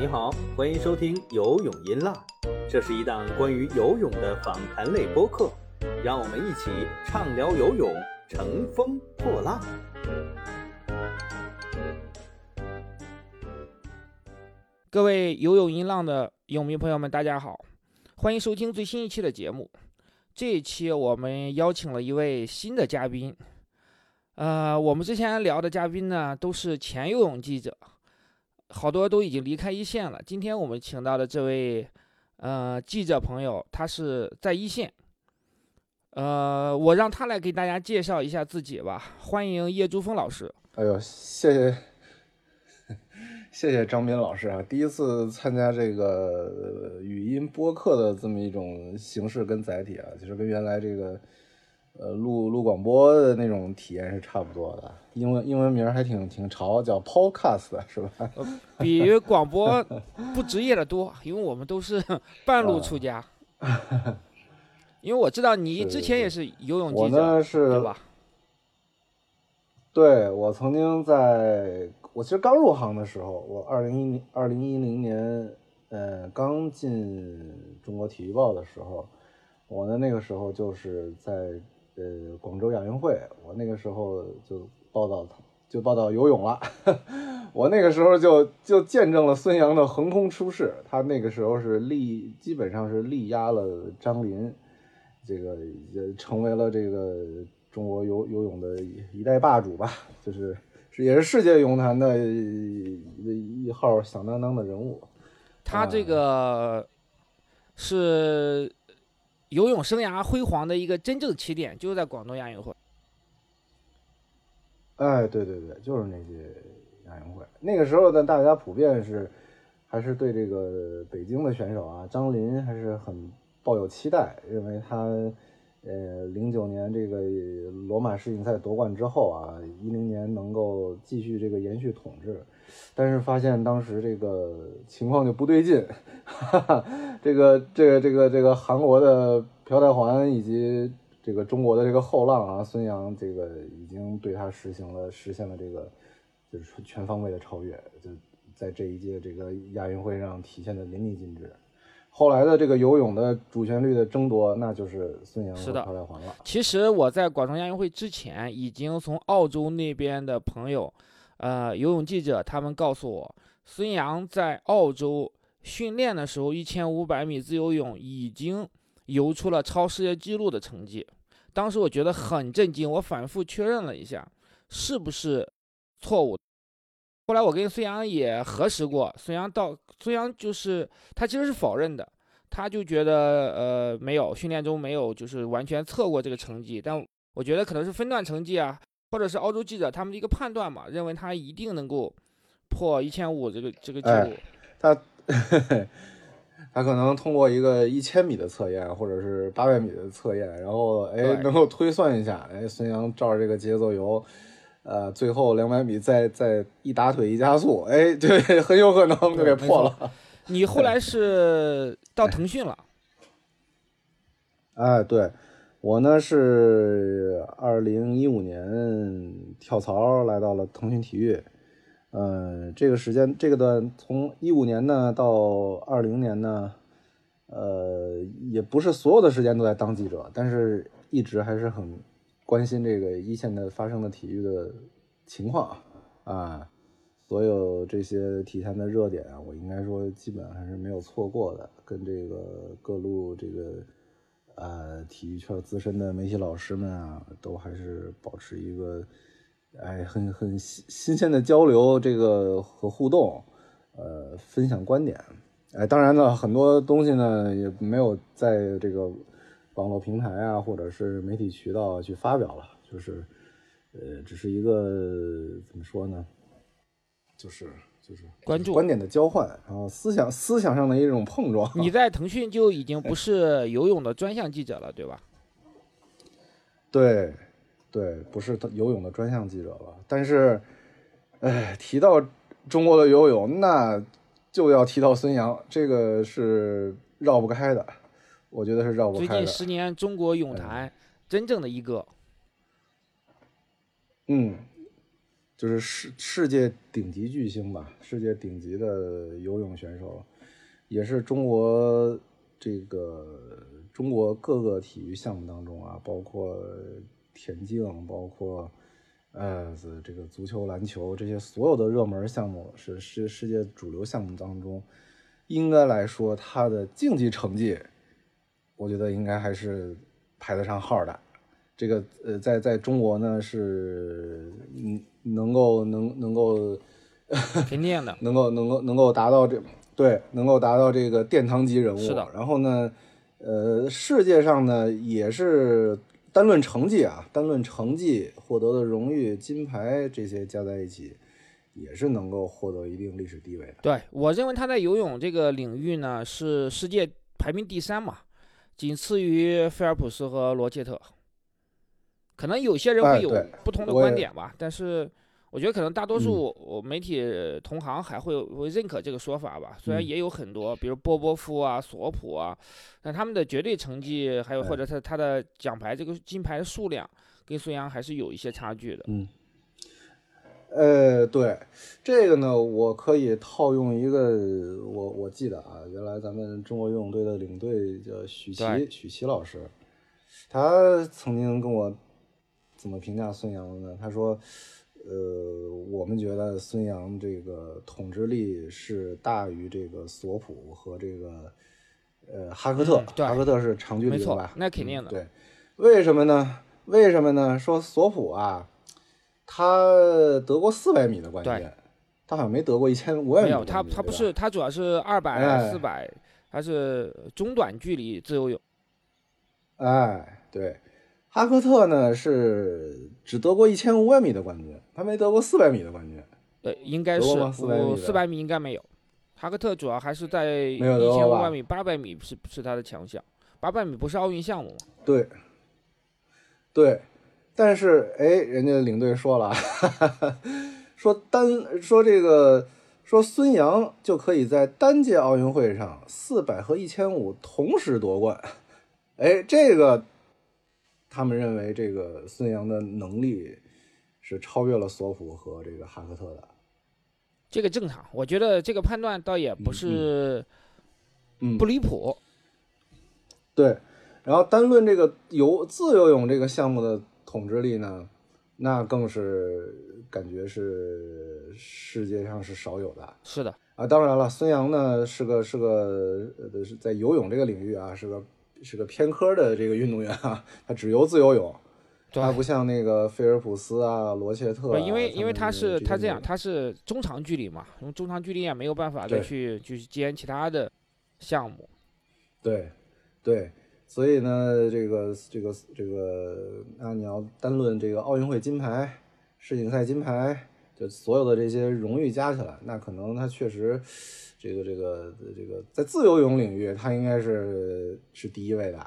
你好，欢迎收听游泳音浪，这是一档关于游泳的访谈类播客，让我们一起畅聊游泳，乘风破浪。各位游泳音浪的泳迷朋友们，大家好，欢迎收听最新一期的节目。这一期我们邀请了一位新的嘉宾，呃，我们之前聊的嘉宾呢都是前游泳记者。好多都已经离开一线了。今天我们请到的这位，呃，记者朋友，他是在一线。呃，我让他来给大家介绍一下自己吧。欢迎叶珠峰老师。哎呦，谢谢，谢谢张斌老师啊！第一次参加这个语音播客的这么一种形式跟载体啊，其实跟原来这个。呃，录录广播的那种体验是差不多的，英文英文名还挺挺潮，叫 Podcast 是吧？比广播不职业的多，因为我们都是 半路出家。因为我知道你之前也是游泳记者，对吧？对，我曾经在我其实刚入行的时候，我二零一零二零一零年，呃，刚进中国体育报的时候，我的那个时候就是在。呃，广州亚运会，我那个时候就报道，就报道游泳了。我那个时候就就见证了孙杨的横空出世，他那个时候是力，基本上是力压了张琳，这个也成为了这个中国游游泳的一代霸主吧，就是是也是世界泳坛的一号响当当的人物。他这个是。游泳生涯辉煌的一个真正起点，就是在广东亚运会。哎，对对对，就是那届亚运会。那个时候呢，大家普遍是还是对这个北京的选手啊，张琳还是很抱有期待，认为他呃，零九年这个罗马世锦赛夺冠之后啊，一零年能够继续这个延续统治。但是发现当时这个情况就不对劲，哈哈，这个这个这个这个韩国的朴泰桓以及这个中国的这个后浪啊孙杨，这个已经对他实行了实现了这个就是全方位的超越，就在这一届这个亚运会上体现的淋漓尽致。后来的这个游泳的主旋律的争夺，那就是孙杨和朴泰桓了。其实我在广州亚运会之前，已经从澳洲那边的朋友。呃，游泳记者他们告诉我，孙杨在澳洲训练的时候，一千五百米自由泳已经游出了超世界纪录的成绩。当时我觉得很震惊，我反复确认了一下，是不是错误。后来我跟孙杨也核实过，孙杨到孙杨就是他其实是否认的，他就觉得呃没有训练中没有就是完全测过这个成绩，但我觉得可能是分段成绩啊。或者是澳洲记者他们的一个判断嘛，认为他一定能够破一千五这个这个记录。他 他可能通过一个一千米的测验，或者是八百米的测验，然后哎能够推算一下，哎孙杨照着这个节奏游，呃最后两百米再再一打腿一加速，哎 对，很有可能就给破了。你后来是到腾讯了？哎对。我呢是二零一五年跳槽来到了腾讯体育，呃，这个时间这个段从一五年呢到二零年呢，呃，也不是所有的时间都在当记者，但是一直还是很关心这个一线的发生的体育的情况啊，所有这些体坛的热点啊，我应该说基本还是没有错过的，跟这个各路这个。呃，体育圈资深的媒体老师们啊，都还是保持一个，哎，很很新新鲜的交流，这个和互动，呃，分享观点，哎，当然呢，很多东西呢也没有在这个网络平台啊，或者是媒体渠道去发表了，就是，呃，只是一个怎么说呢，就是。就是关注观点的交换，然后思想思想上的一种碰撞。你在腾讯就已经不是游泳的专项记者了，对吧？对，对，不是游泳的专项记者了。但是，哎，提到中国的游泳，那就要提到孙杨，这个是绕不开的。我觉得是绕不开的。最近十年，中国泳坛真正的一个。嗯。就是世世界顶级巨星吧，世界顶级的游泳选手，也是中国这个中国各个体育项目当中啊，包括田径，包括呃这个足球、篮球这些所有的热门项目，是世世界主流项目当中，应该来说他的竞技成绩，我觉得应该还是排得上号的。这个呃，在在中国呢是嗯能够能能够肯定的，能够能够 能够达到这对能够达到这个殿堂级人物。是的。然后呢，呃，世界上呢也是单论成绩啊，单论成绩获得的荣誉金牌这些加在一起，也是能够获得一定历史地位的。对我认为他在游泳这个领域呢是世界排名第三嘛，仅次于菲尔普斯和罗切特。可能有些人会有不同的观点吧，但是我觉得可能大多数媒体同行还会会认可这个说法吧。虽然也有很多，比如波波夫啊、索普啊，但他们的绝对成绩还有或者他他的奖牌这个金牌的数量跟孙杨还是有一些差距的。嗯，呃，对这个呢，我可以套用一个，我我记得啊，原来咱们中国游泳队的领队叫许琪，许琪老师，他曾经跟我。怎么评价孙杨的呢？他说：“呃，我们觉得孙杨这个统治力是大于这个索普和这个呃哈克特。哈克特是长距离的吧？那肯定的。对，为什么呢？为什么呢？说索普啊，他得过四百米的冠军，他好像没得过一千五百米。没有，他他不是，他主要是二百、四百，他是中短距离自由泳。哎，对。”哈克特呢是只得过一千五百米的冠军，他没得过四百米的冠军。对，应该是四百米应该没有。哈克特主要还是在一千五百米、八百米是是他的强项。八百米不是奥运项目吗？对，对。但是哎，人家领队说了，哈 哈说单说这个说孙杨就可以在单届奥运会上四百和一千五同时夺冠。哎，这个。他们认为这个孙杨的能力是超越了索普和这个哈克特的，这个正常。我觉得这个判断倒也不是，嗯，不离谱。对，然后单论这个游自由泳这个项目的统治力呢，那更是感觉是世界上是少有的。是的啊，当然了，孙杨呢是个是个呃是在游泳这个领域啊是个。是个偏科的这个运动员啊，他只游自由泳，他不像那个菲尔普斯啊、罗切特。因为因为他是他这样，他是中长距离嘛，用中长距离也没有办法再去去兼其他的项目。对对，所以呢，这个这个这个，那你要单论这个奥运会金牌、世锦赛金牌，就所有的这些荣誉加起来，那可能他确实。这个这个这个在自由泳领域，他应该是是第一位的，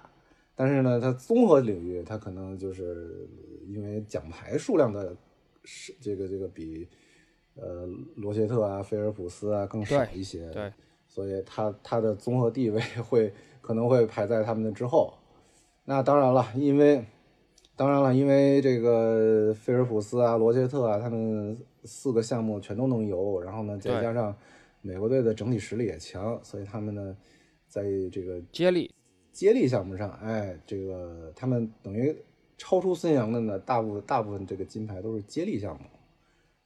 但是呢，他综合领域，他可能就是因为奖牌数量的，是这个这个比呃罗切特啊、菲尔普斯啊更少一些，对，所以他他的综合地位会可能会排在他们的之后。那当然了，因为当然了，因为这个菲尔普斯啊、罗切特啊，他们四个项目全都能游，然后呢，再加上。美国队的整体实力也强，所以他们呢，在这个接力接力项目上，哎，这个他们等于超出孙杨的呢，大部大部分这个金牌都是接力项目，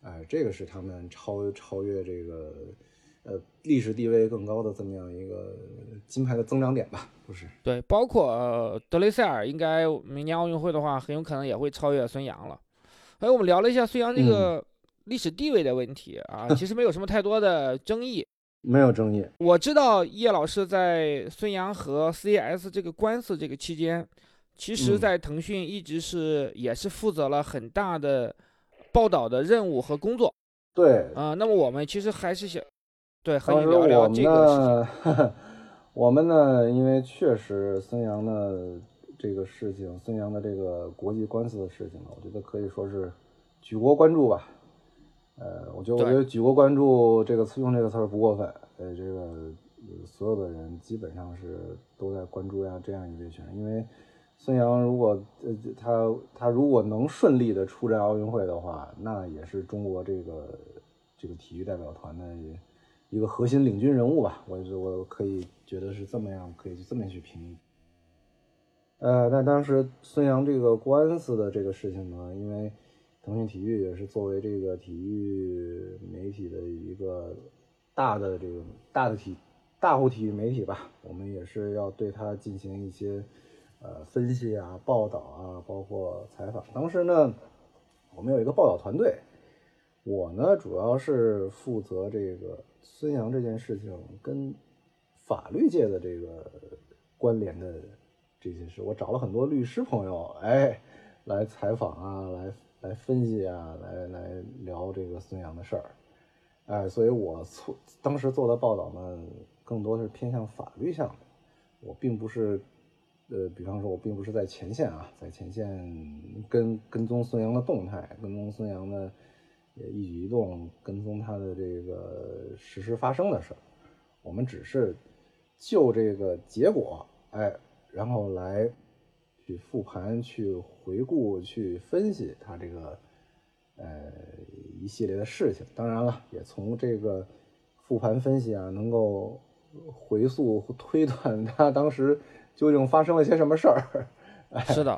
哎，这个是他们超超越这个呃历史地位更高的这么样一个金牌的增长点吧，不是？对，包括德雷塞尔，应该明年奥运会的话，很有可能也会超越孙杨了。哎，我们聊了一下孙杨这个。历史地位的问题啊，其实没有什么太多的争议，没有争议。我知道叶老师在孙杨和 CS 这个官司这个期间，其实，在腾讯一直是也是负责了很大的报道的任务和工作。对，啊，那么我们其实还是想对和你聊聊这个。我们呢，因为确实孙杨的这个事情，孙杨的这个国际官司的事情呢，我觉得可以说是举国关注吧。呃，我觉得，我觉得举国关注这个词用这个词儿不过分。呃，这个所有的人基本上是都在关注呀这样一位选手，因为孙杨如果呃他他如果能顺利的出战奥运会的话，那也是中国这个这个体育代表团的一个核心领军人物吧。我我可以觉得是这么样，可以这么去评议。呃，但当时孙杨这个官司的这个事情呢，因为腾讯体育也是作为这个体育媒体的一个大的这个大的体大户体育媒体吧，我们也是要对它进行一些。呃，分析啊，报道啊，包括采访。当时呢，我们有一个报道团队，我呢主要是负责这个孙杨这件事情跟法律界的这个关联的这些事。我找了很多律师朋友，哎，来采访啊，来来分析啊，来来聊这个孙杨的事儿。哎，所以我做当时做的报道呢，更多是偏向法律向的，我并不是。呃，比方说，我并不是在前线啊，在前线跟跟踪孙杨的动态，跟踪孙杨的一举一动，跟踪他的这个实时发生的事儿。我们只是就这个结果，哎，然后来去复盘、去回顾、去分析他这个呃一系列的事情。当然了，也从这个复盘分析啊，能够回溯推断他当时。究竟发生了些什么事儿？是的，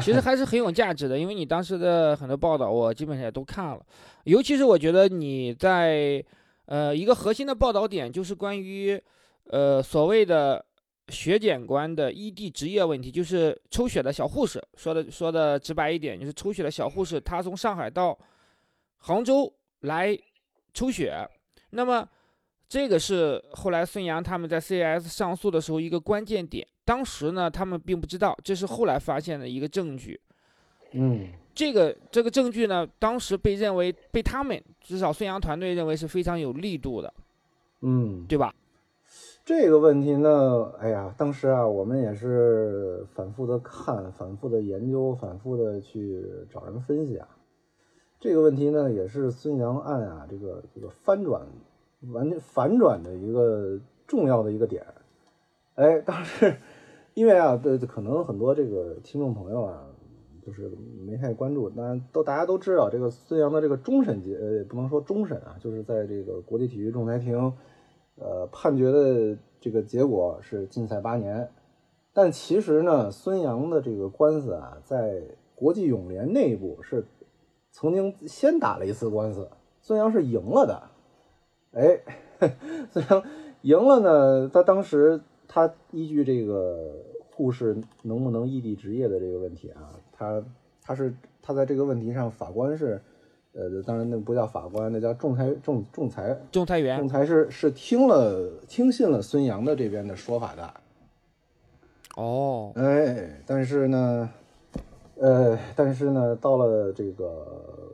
其实还是很有价值的，因为你当时的很多报道我基本上也都看了，尤其是我觉得你在呃一个核心的报道点就是关于呃所谓的血检官的异地执业问题，就是抽血的小护士，说的说的直白一点，就是抽血的小护士，他从上海到杭州来抽血，那么这个是后来孙杨他们在 CS 上诉的时候一个关键点。当时呢，他们并不知道，这是后来发现的一个证据。嗯，这个这个证据呢，当时被认为被他们至少孙杨团队认为是非常有力度的。嗯，对吧？这个问题呢，哎呀，当时啊，我们也是反复的看，反复的研究，反复的去找人分析啊。这个问题呢，也是孙杨案啊，这个这个翻转完全反转的一个重要的一个点。哎，当时。因为啊，对，可能很多这个听众朋友啊，就是没太关注。当然，都大家都知道，这个孙杨的这个终审结，呃，不能说终审啊，就是在这个国际体育仲裁庭，呃，判决的这个结果是禁赛八年。但其实呢，孙杨的这个官司啊，在国际泳联内部是曾经先打了一次官司，孙杨是赢了的。哎，孙杨赢了呢，他当时。他依据这个护士能不能异地执业的这个问题啊，他他是他在这个问题上，法官是，呃，当然那不叫法官，那叫仲裁仲仲裁仲裁员，仲裁是是听了听信了孙杨的这边的说法的。哦，哎，但是呢，呃，但是呢，到了这个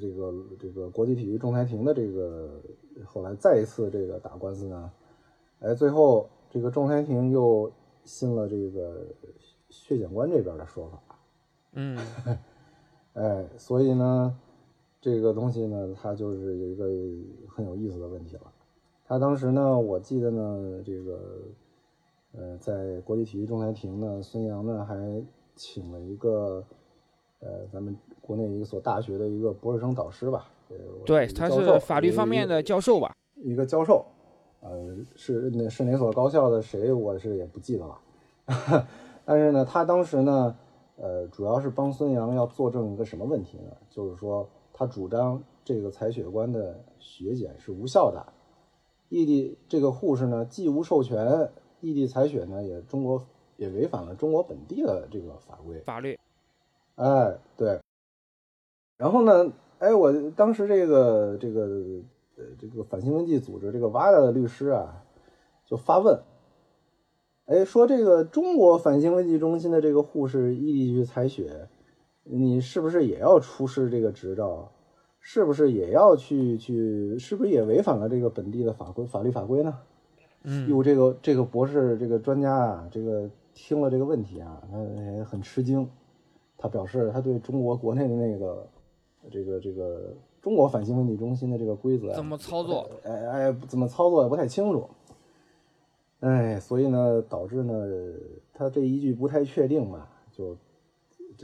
这个这个国际体育仲裁庭的这个后来再一次这个打官司呢，哎，最后。这个仲裁庭又信了这个血检官这边的说法，嗯，哎，所以呢，这个东西呢，它就是有一个很有意思的问题了。他当时呢，我记得呢，这个呃，在国际体育仲裁庭呢，孙杨呢还请了一个呃，咱们国内一所大学的一个博士生导师吧，对，他是法律方面的教授吧，一个教授。呃，是那是哪所高校的谁，我是也不记得了。但是呢，他当时呢，呃，主要是帮孙杨要作证一个什么问题呢？就是说，他主张这个采血官的血检是无效的，异地这个护士呢既无授权，异地采血呢也中国也违反了中国本地的这个法规法律。哎，对。然后呢，哎，我当时这个这个。呃，这个反兴奋剂组织这个 WADA 的律师啊，就发问，哎，说这个中国反兴奋剂中心的这个护士异地去采血，你是不是也要出示这个执照？是不是也要去去？是不是也违反了这个本地的法规法律法规呢？嗯，哟，这个这个博士这个专家啊，这个听了这个问题啊，他也很吃惊，他表示他对中国国内的那个这个这个。中国反兴奋剂中心的这个规则怎么操作？哎哎，怎么操作也不太清楚。哎，所以呢，导致呢，他这一句不太确定嘛，就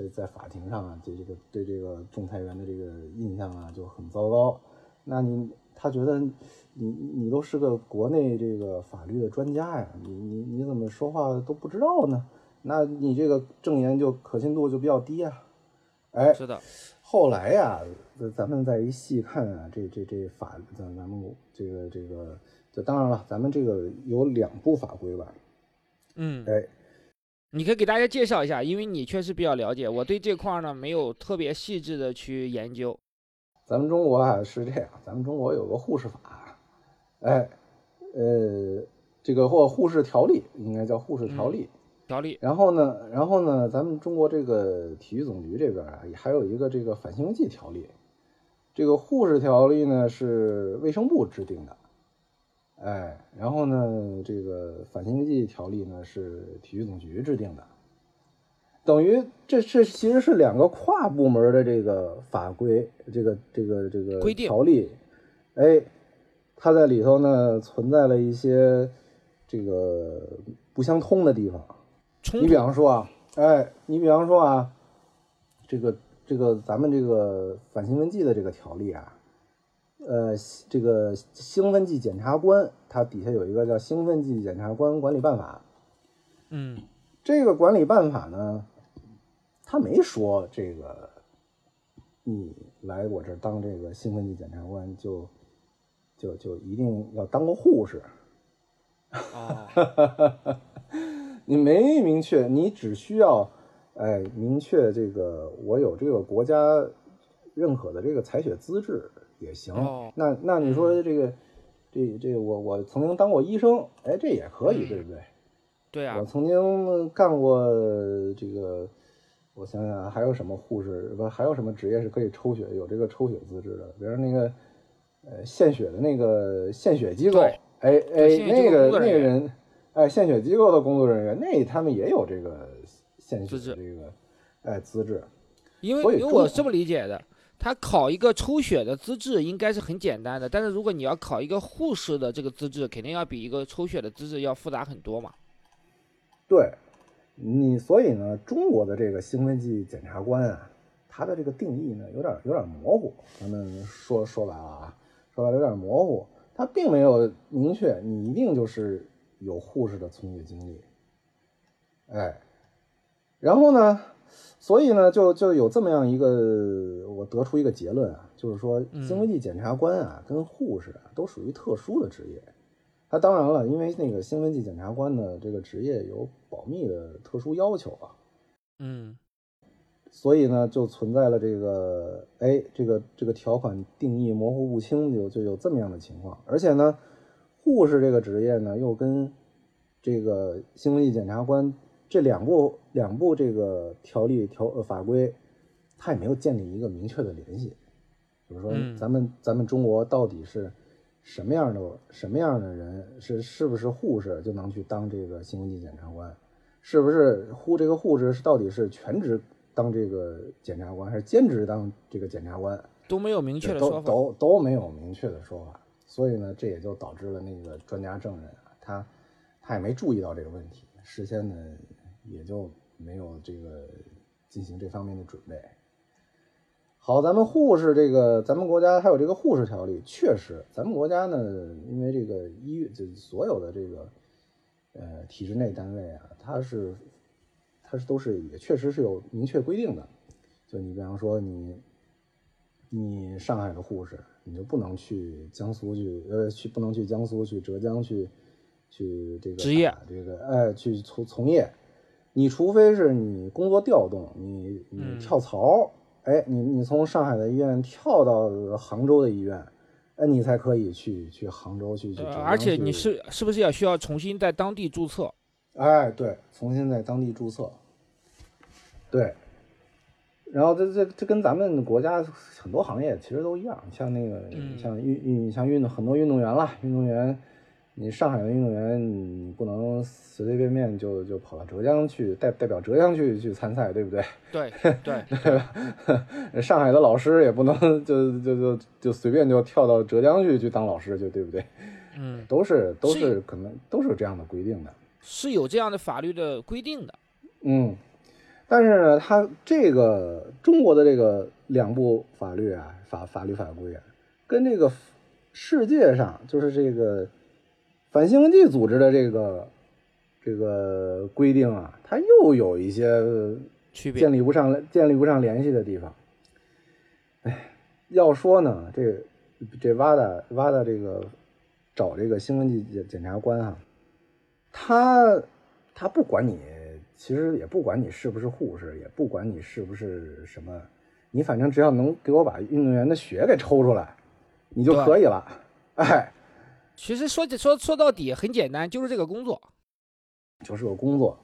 这在法庭上啊，对这个对这个仲裁员的这个印象啊就很糟糕。那你他觉得你你都是个国内这个法律的专家呀，你你你怎么说话都不知道呢？那你这个证言就可信度就比较低啊。哎，是的，后来呀，咱咱们再一细看啊，这这这法，咱咱们这个这个，就当然了，咱们这个有两部法规吧，嗯，哎，你可以给大家介绍一下，因为你确实比较了解，我对这块儿呢没有特别细致的去研究。咱们中国啊是这样，咱们中国有个护士法，哎，呃，这个或护士条例，应该叫护士条例。条例，然后呢，然后呢，咱们中国这个体育总局这边啊，还有一个这个反兴奋剂条例。这个护士条例呢是卫生部制定的，哎，然后呢，这个反兴奋剂条例呢是体育总局制定的。等于这这其实是两个跨部门的这个法规，这个这个这个规定条例，哎，它在里头呢存在了一些这个不相通的地方。你比，方说啊，哎，你比方说啊，这个这个咱们这个反兴奋剂的这个条例啊，呃，这个兴奋剂检察官它底下有一个叫《兴奋剂检察官管理办法》，嗯，这个管理办法呢，他没说这个你来我这儿当这个兴奋剂检察官就就就一定要当个护士，哦，你没明确，你只需要，哎，明确这个我有这个国家认可的这个采血资质也行。哦那那你说这个，这这我我曾经当过医生，哎，这也可以，嗯对不对？对啊我，曾经干过这个，我想想啊还有什么护士不还有什么职业是可以抽血有这个抽血资质的？比如那个呃献血的那个献血机构，对哎哎那个那个人，哎献血机构的工作人员，那他们也有这个献血资质的这个哎资质。因为因为我这么理解的，他考一个抽血的资质应该是很简单的，但是如果你要考一个护士的这个资质，肯定要比一个抽血的资质要复杂很多嘛。对你，所以呢，中国的这个兴奋剂检察官啊，他的这个定义呢，有点有点模糊。咱们说说白了啊，说白了有点模糊，他并没有明确你一定就是有护士的从业经历。哎，然后呢，所以呢，就就有这么样一个，我得出一个结论啊，就是说，嗯兴奋剂检察官啊，跟护士啊，都属于特殊的职业。他当然了，因为那个兴奋剂检察官呢，这个职业有保密的特殊要求啊，嗯，所以呢，就存在了这个，哎，这个这个条款定义模糊不清，就就有这么样的情况。而且呢，护士这个职业呢，又跟这个兴奋剂检察官这两部两部这个条例条呃法规，它也没有建立一个明确的联系。就是说嗯，咱们咱们中国到底是什么样的什么样的人，是是不是护士就能去当这个兴奋剂检察官？是不是护这个护士是到底是全职当这个检察官，还是兼职当这个检察官？都没有明确的说法。都都没有明确的说法，所以呢，这也就导致了那个专家证人啊，他他也没注意到这个问题，事先呢也就没有这个进行这方面的准备。好，咱们护士这个，咱们国家还有这个护士条例，确实，咱们国家呢，因为这个医院，就所有的这个呃体制内单位啊，它是它是都是也确实是有明确规定的，就你比方说你你上海的护士，你就不能去江苏去，呃，去不能去江苏去浙江去去这个职业这个哎去从从业，你除非是你工作调动，你你嗯跳槽，哎，你你从上海的医院跳到杭州的医院，哎，你才可以去去杭州去去而且你是是不是也需要重新在当地注册？哎，对，重新在当地注册。对，然后这这这跟咱们国家很多行业其实都一样，像那个、嗯像运运像运动很多运动员啦，运动员，你上海的运动员你不能随随便便就就跑到浙江去代代表浙江去去参赛，对不对？对 对，对吧？上海的老师也不能就就就就随便就跳到浙江去去当老师去，对不对？嗯，都是都是是可能都是这样的规定的。是有这样的法律的规定的。嗯，但是呢，他这个中国的这个两部法律啊，法法律法规啊，跟这个世界上就是这个反兴奋剂组织的这个这个规定啊，它又有一些区别建立不上建立不上联系的地方。哎，要说呢，这这瓦达瓦达这个找这个兴奋剂检检察官啊、他他不管你，其实也不管你是不是护士，也不管你是不是什么，你反正只要能给我把运动员的血给抽出来，你就可以了。哎，其实说说说到底很简单，就是这个工作。就是个工作。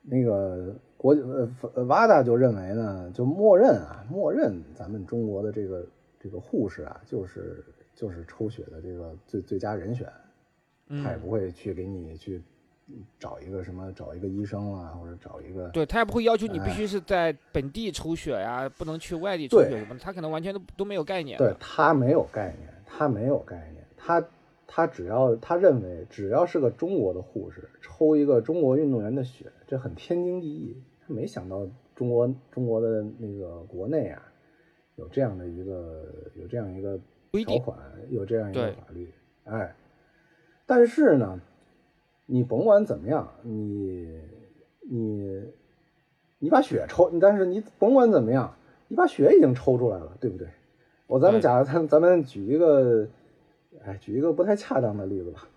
那个国呃呃瓦达就认为呢，就默认啊，默认咱们中国的这个这个护士啊，就是就是抽血的这个最最佳人选，他也嗯，不会去给你去找一个什么找一个医生啊，或者找一个对他也不会要求你必哎须是在本地抽血呀，不能去外地抽血什么的，他可能完全都都没有概念对。他没有概念，他没有概念，他他只要他认为只要是个中国的护士抽一个中国运动员的血，这很天经地义。他没想到中国中国的那个国内啊，有这样的一个有这样一个条款，有这样一个法律，哎，但是呢，你甭管怎么样，你你你把血抽，但是你甭管怎么样，你把血已经抽出来了，对不对？我咱们对假咱咱们举一个，哎，举一个不太恰当的例子吧，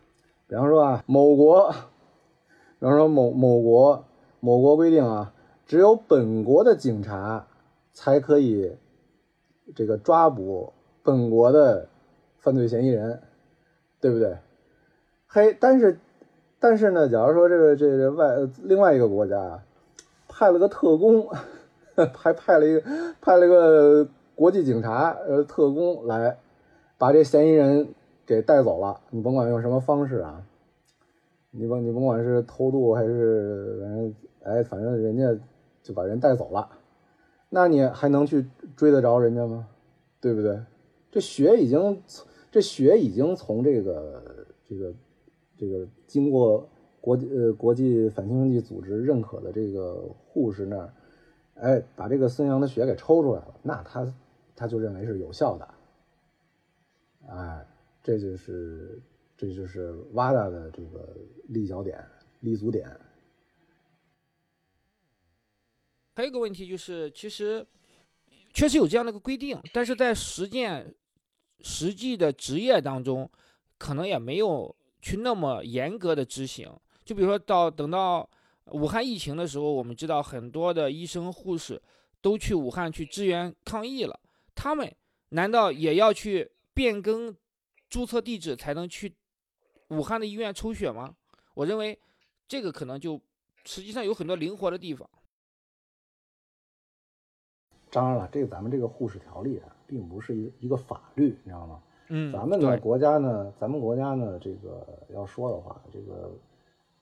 比方说啊，某国，比方说某某国某国规定啊，只有本国的警察才可以这个抓捕本国的犯罪嫌疑人，对不对？嘿，但是但是呢，假如说这个这个外另外一个国家派了个特工，还派了一个派了一个国际警察呃特工来把这嫌疑人给带走了，你甭管用什么方式啊，你甭你甭管是偷渡还是反正哎反正人家就把人带走了，那你还能去追得着人家吗？对不对？这血已经这血已经从这个这个这个经过国际呃国际反兴奋剂组织认可的这个护士那儿，哎，把这个孙杨的血给抽出来了，那他他就认为是有效的，哎，这就是这就是瓦达的这个立脚点、立足点。还有一个问题就是，其实确实有这样的一个规定，但是在实践实际的职业当中，可能也没有去那么严格的执行。就比如说到等到武汉疫情的时候，我们知道很多的医生护士都去武汉去支援抗疫了，他们难道也要去变更注册地址才能去武汉的医院抽血吗？我认为这个可能就实际上有很多灵活的地方。当然了，这个咱们这个护士条例啊，并不是一一个法律，你知道吗？嗯，咱们国家呢，咱们国家呢，这个要说的话，这个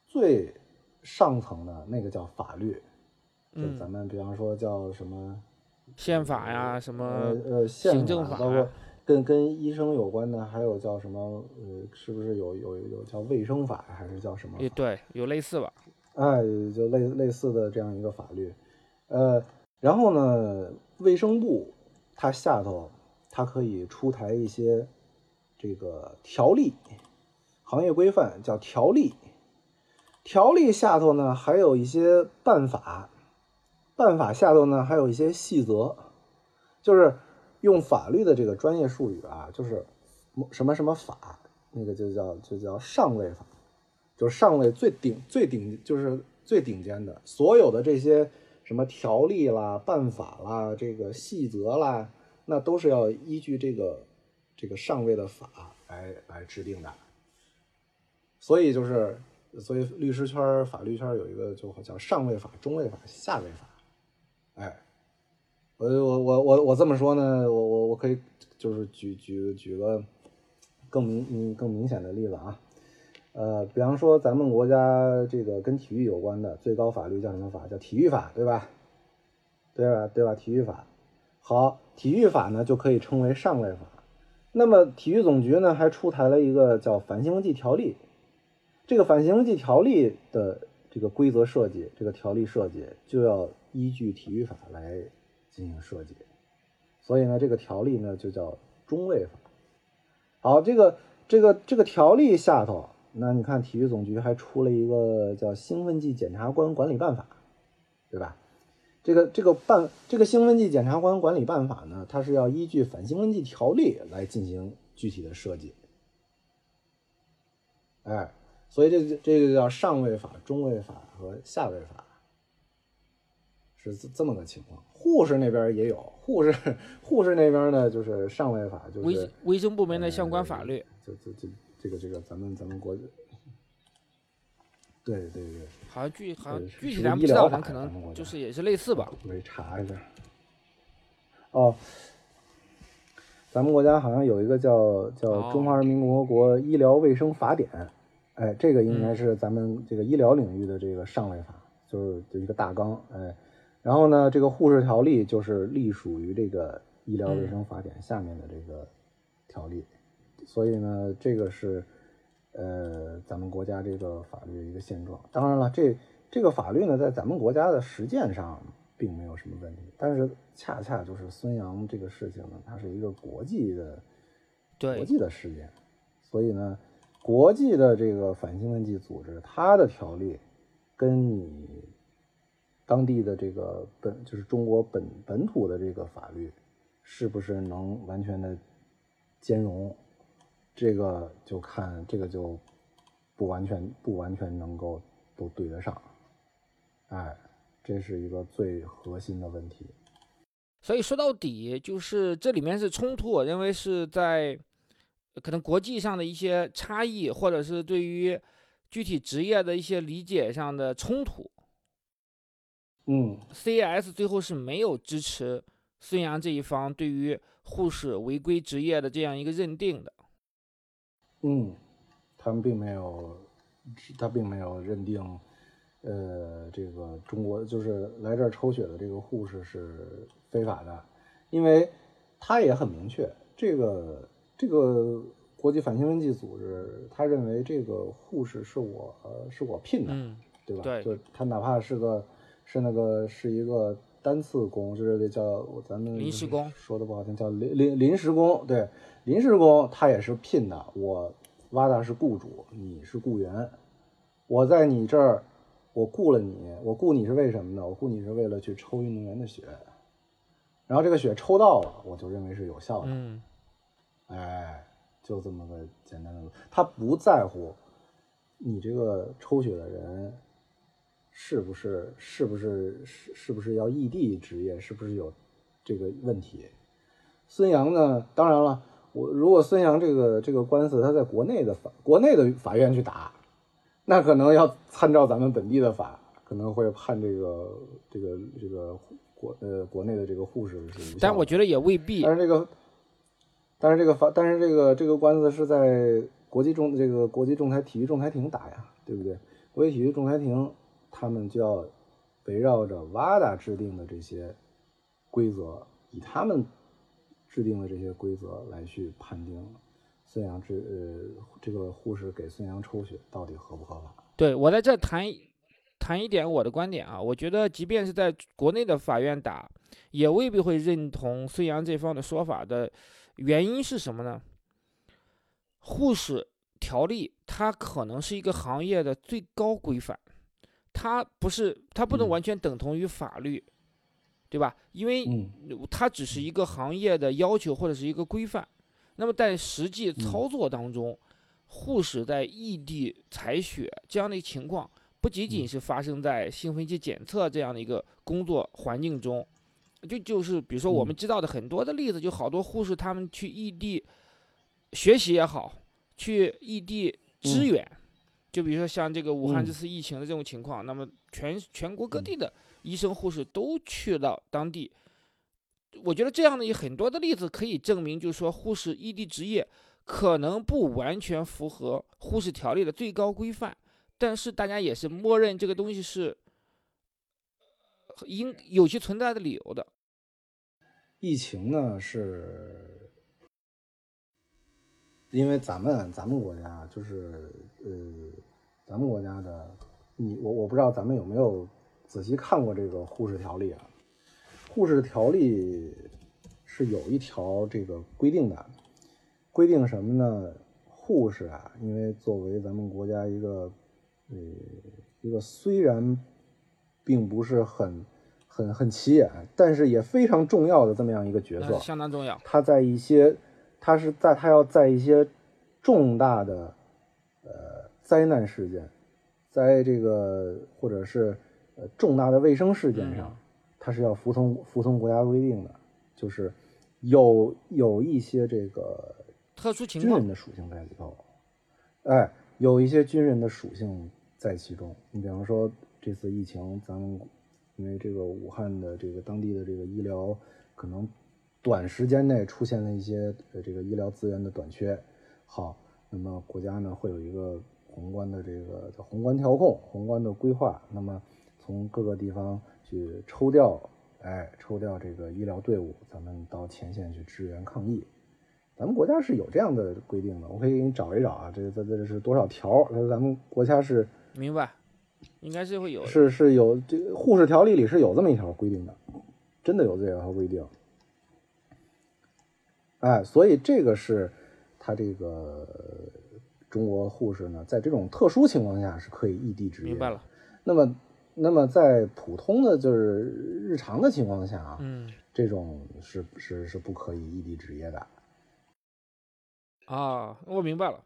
最上层的那个叫法律，就嗯咱们比方说叫什么宪法呀，什么呃呃宪行政法包括跟跟医生有关的，还有叫什么呃，是不是有有有叫卫生法还是叫什么对，有类似吧？哎，就类类似的这样一个法律，呃，然后呢，卫生部它下头它可以出台一些这个条例，行业规范叫条例，条例下头呢还有一些办法，办法下头呢还有一些细则，就是用法律的这个专业术语啊，就是什么什么法，那个就叫就叫上位法。就是上位最顶最顶就是最顶尖的，所有的这些什么条例啦、办法啦、这个细则啦，那都是要依据这个这个上位的法来来制定的。所以就是，所以律师圈、法律圈有一个就叫上位法、中位法、下位法。哎，我我我我我这么说呢，我我我可以就是举举举个更明嗯更明显的例子啊。呃，比方说咱们国家这个跟体育有关的最高法律叫什么法？叫体育法，对吧？对吧？对吧？体育法。好，体育法呢就可以称为上位法。那么体育总局呢还出台了一个叫反兴奋剂条例，这个反兴奋剂条例的这个规则设计，这个条例设计就要依据体育法来进行设计，所以呢，这个条例呢就叫中卫法。好，这个这个这个条例下头，那你看体育总局还出了一个叫兴奋剂检察官管理办法，对吧？这个这个办这个兴奋剂检察官管理办法呢，它是要依据反兴奋剂条例来进行具体的设计。哎，所以这这个叫上位法、中位法和下位法，是这这么个情况。护士那边也有，护士护士那边呢就是上位法，就是卫卫生部门的相关法律。就就就这个这个咱们咱们国。对对对，好像具好像具体咱不知道，咱可能就是也是类似吧。我查一下。哦，咱们国家好像有一个叫叫《中华人民共和国医疗卫生法典》，哎，这个应该是咱们这个医疗领域的这个上位法，就是就一个大纲，哎，然后呢，这个护士条例就是隶属于这个医疗卫生法典下面的这个条例，所以呢，这个是。呃，咱们国家这个法律的一个现状，当然了，这这个法律呢，在咱们国家的实践上并没有什么问题，但是恰恰就是孙杨这个事情呢，它是一个国际的，国际的事件，所以呢，国际的这个反兴奋剂组织，它的条例跟你当地的这个本就是中国本本土的这个法律，是不是能完全的兼容？这个就看这个就不完全不完全能够都对得上，哎，这是一个最核心的问题。所以说到底就是这里面是冲突，我认为是在可能国际上的一些差异，或者是对于具体职业的一些理解上的冲突。嗯，CES 最后是没有支持孙杨这一方对于护士违规职业的这样一个认定的。嗯，他们并没有，他并没有认定，呃，这个中国就是来这儿抽血的这个护士是非法的，因为他也很明确，这个这个国际反兴奋剂组织，他认为这个护士是我是我聘的，对吧？对，就他哪怕是个是那个是一个单次工，就是叫咱们临时工，说的不好听叫临临临时工，对。临时工他也是聘的，我挖达是雇主，你是雇员，我在你这儿，我雇了你，我雇你是为什么呢？我雇你是为了去抽运动员的血，然后这个血抽到了，我就认为是有效的。嗯，哎，就这么个简单的，他不在乎你这个抽血的人是不是是不是是是不是要异地执业，是不是有这个问题。孙杨呢，当然了。我如果孙杨这个这个官司他在国内的法国内的法院去打，那可能要参照咱们本地的法，可能会判这个这个这个国呃国内的这个护士是。但我觉得也未必。但是这个，但是这个法，但是这个这个官司是在国际仲这个国际仲裁体育仲裁庭打呀，对不对？国际体育仲裁庭他们就要围绕着 WADA 制定的这些规则，以他们。制定的这些规则来去判定孙杨这呃这个护士给孙杨抽血到底合不合法？对我在这谈谈一点我的观点啊，我觉得即便是在国内的法院打，也未必会认同孙杨这方的说法的原因是什么呢？护士条例它可能是一个行业的最高规范，它不是它不能完全等同于法律。对吧？因为它只是一个行业的要求或者是一个规范，那么在实际操作当中，护士在异地采血这样的情况，不仅仅是发生在兴奋剂检测这样的一个工作环境中，就就是比如说我们知道的很多的例子，就好多护士他们去异地学习也好，去异地支援，就比如说像这个武汉这次疫情的这种情况，那么全全国各地的。医生、护士都去到当地，我觉得这样的有很多的例子可以证明，就是说护士异地执业可能不完全符合护士条例的最高规范，但是大家也是默认这个东西是应有其存在的理由的。疫情呢是因为咱们咱们国家就是呃，咱们国家的，你我我不知道咱们有没有仔细看过这个护士条例啊？护士条例是有一条这个规定的，规定什么呢？护士啊，因为作为咱们国家一个呃一个虽然并不是很很很起眼，但是也非常重要的这么样一个角色，相当重要。他在一些，他是在他要在一些重大的呃灾难事件，在这个或者是呃重大的卫生事件上，他是要服从服从国家规定的，就是有有一些这个特殊情况军人的属性在里头，哎，有一些军人的属性在其中。你比方说这次疫情，咱们因为这个武汉的这个当地的这个医疗可能短时间内出现了一些呃这个医疗资源的短缺，好，那么国家呢会有一个宏观的这个叫宏观调控、宏观的规划，那么从各个地方去抽调，哎，抽调这个医疗队伍，咱们到前线去支援抗疫。咱们国家是有这样的规定的，我可以给你找一找啊，这这这是多少条？它咱们国家是明白，应该是会有。是是有这个护士条例里是有这么一条规定的，真的有这条规定。哎，所以这个是他这个中国护士呢，在这种特殊情况下是可以异地执业。明白了。那么，那么在普通的就是日常的情况下啊，嗯这种是是是不可以异地执业的。啊，我明白了。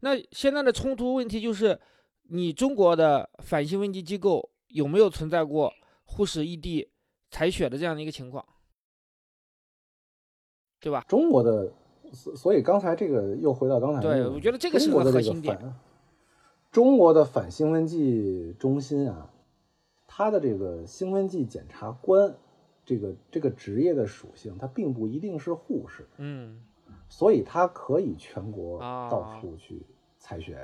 那现在的冲突问题就是，你中国的反兴奋剂机构有没有存在过护士异地采血的这样的一个情况？对吧？中国的，所所以刚才这个又回到刚才那对，个我觉得这个是核心点。反中国的反兴奋剂中心啊，它的这个兴奋剂检察官这个这个职业的属性，它并不一定是护士，嗯，所以它可以全国啊到处去采血。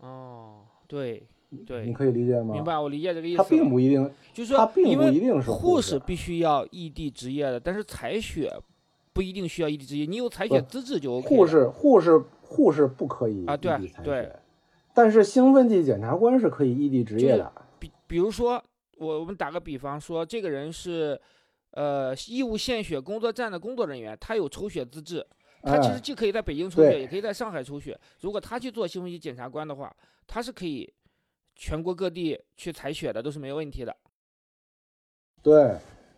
哦，对对，你可以理解吗？明。白，我理解这个意思它。并不一定，就是说，它并不一定是护士。必须要异地执业的，但是采血不一定需要异地执业，你有采血资质就 OK 护士护士护士不可以啊对对但是兴奋剂检察官是可以异地执业的。比比如说，我我们打个比方说，这个人是呃义务献血工作站的工作人员，他有抽血资质，他其实哎既可以在北京抽血，对也可以在上海抽血。如果他去做兴奋剂检察官的话，他是可以全国各地去采血的，都是没有问题的。对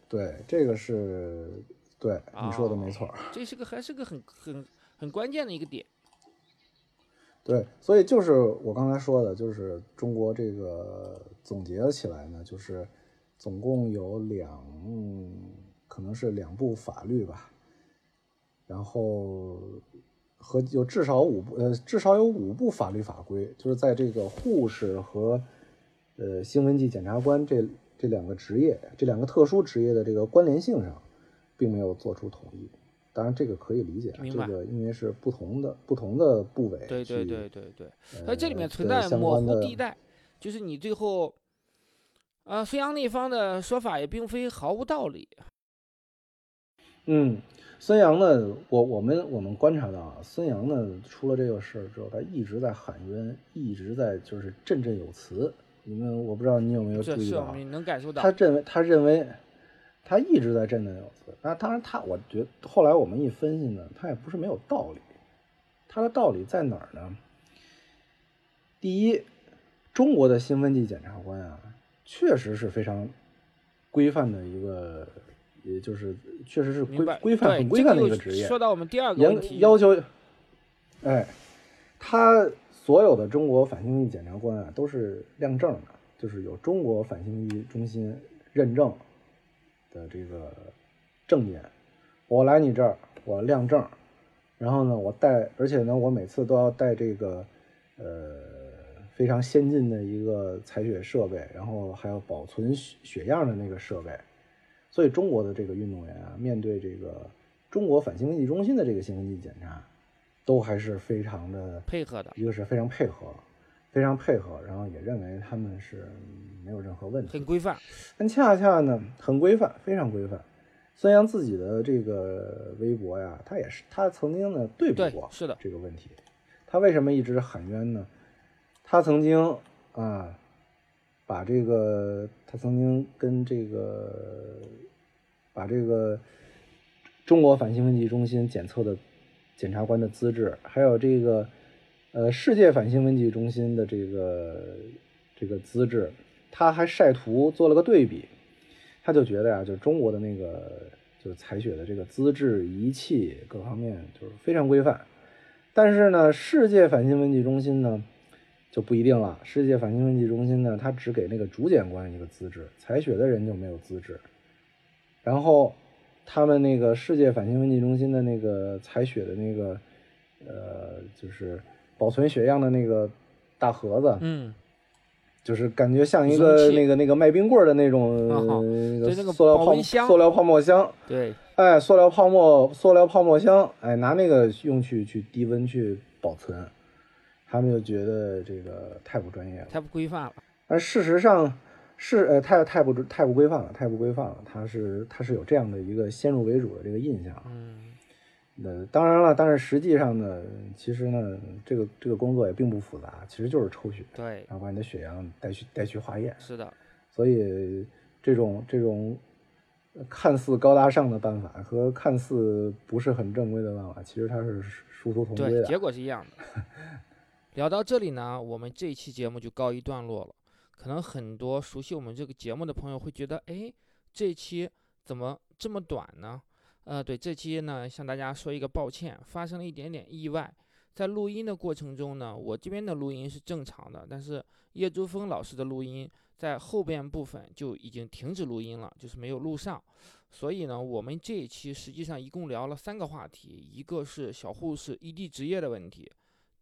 对，这个是对你说的没哦错儿。这是个还是个很很很关键的一个点。对，所以就是我刚才说的，就是中国这个总结起来呢，就是总共有两，可能是两部法律吧，然后和有至少五部，呃，至少有五部法律法规，就是在这个护士和呃兴奋剂检察官这这两个职业，这两个特殊职业的这个关联性上，并没有做出统一。当然，这个可以理解，这个因为是不同的不同的部委对对去对对对，呃而这里面存在模糊地带，就是你最后，呃，孙杨那方的说法也并非毫无道理。嗯，孙杨呢，我我们我们观察到啊，孙杨呢出了这个事儿之后，他一直在喊冤，一直在就是振振有词。你们我不知道你有没有注意到能感受到他。认为他认为他一直在振振有词。那当然他，我觉得后来我们一分析呢，他也不是没有道理。他的道理在哪儿呢？第一，中国的兴奋剂检察官啊，确实是非常规范的一个，也就是确实是规，规范很规范的一个职业。说到我们第二个问严题，要求，哎，他所有的中国反兴奋剂检察官啊，都是亮证的，就是有中国反兴奋剂中心认证的这个证件。我来你这儿，我亮证，然后呢，我带，而且呢，我每次都要带这个呃非常先进的一个采血设备，然后还有保存血血样的那个设备。所以中国的这个运动员啊，面对这个中国反兴奋剂中心的这个兴奋剂检查，都还是非常的配合的一个是非常配合，非常配合，然后也认为他们是没有任何问题很。规范。但恰恰呢，很规范，非常规范。孙杨自己的这个微博呀，他也是他曾经呢对比过是的这个问题，他为什么一直喊冤呢？他曾经啊，把这个他曾经跟这个把这个中国反兴奋剂中心检测的检察官的资质，还有这个呃世界反兴奋剂中心的这个这个资质，他还晒图做了个对比，他就觉得呀，就中国的那个就是采血的这个资质、仪器各方面就是非常规范。但是呢，世界反兴奋剂中心呢就不一定了。世界反兴奋剂中心呢，它只给那个主检官一个资质，采血的人就没有资质。然后他们那个世界反兴奋剂中心的那个采血的那个呃，就是保存血样的那个大盒子，嗯，就是感觉像一个那个那个卖冰棍儿的那种、啊哈那个塑料泡塑料泡沫箱，对，哎，塑料泡沫，塑料泡沫箱，哎，拿那个用去去低温去保存，他们就觉得这个太不专业了。太不规范了。而事实上是呃太太不太不规范了，太不规范了，它是它是有这样的一个先入为主的这个印象。嗯，那当然了，但是实际上呢，其实呢，这个这个工作也并不复杂，其实就是抽血，对，然后把你的血样带去带去化验。是的，所以这种这种呃看似高大上的办法和看似不是很正规的办法，其实它是殊途同归对，的。结果是一样的。聊到这里呢，我们这一期节目就告一段落了。可能很多熟悉我们这个节目的朋友会觉得，哎，这期怎么这么短呢？呃，对，这期呢向大家说一个抱歉，发生了一点点意外。在录音的过程中呢，我这边的录音是正常的，但是叶珠峰老师的录音在后边部分就已经停止录音了，就是没有录上。所以呢，我们这一期实际上一共聊了三个话题，一个是小护士异地执业的问题，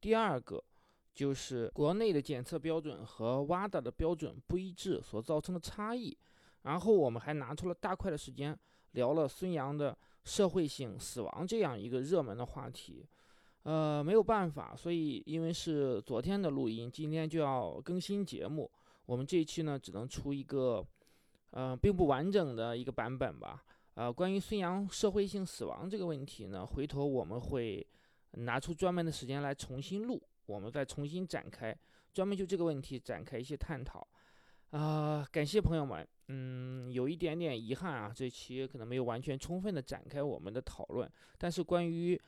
第二个就是国内的检测标准和 WADA 的标准不一致所造成的差异，然后我们还拿出了大块的时间聊了孙杨的社会性死亡这样一个热门的话题。呃，没有办法，所以因为是昨天的录音，今天就要更新节目，我们这一期呢只能出一个呃并不完整的一个版本吧。呃，关于孙杨社会性死亡这个问题呢，回头我们会拿出专门的时间来重新录，我们再重新展开，专门就这个问题展开一些探讨。啊、感谢朋友们，嗯，有一点点遗憾啊，这期可能没有完全充分的展开我们的讨论，但是关于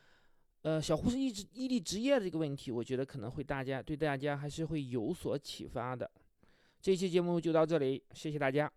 呃小护士一直异地职业的这个问题，我觉得可能会大家对大家还是会有所启发的。这期节目就到这里，谢谢大家。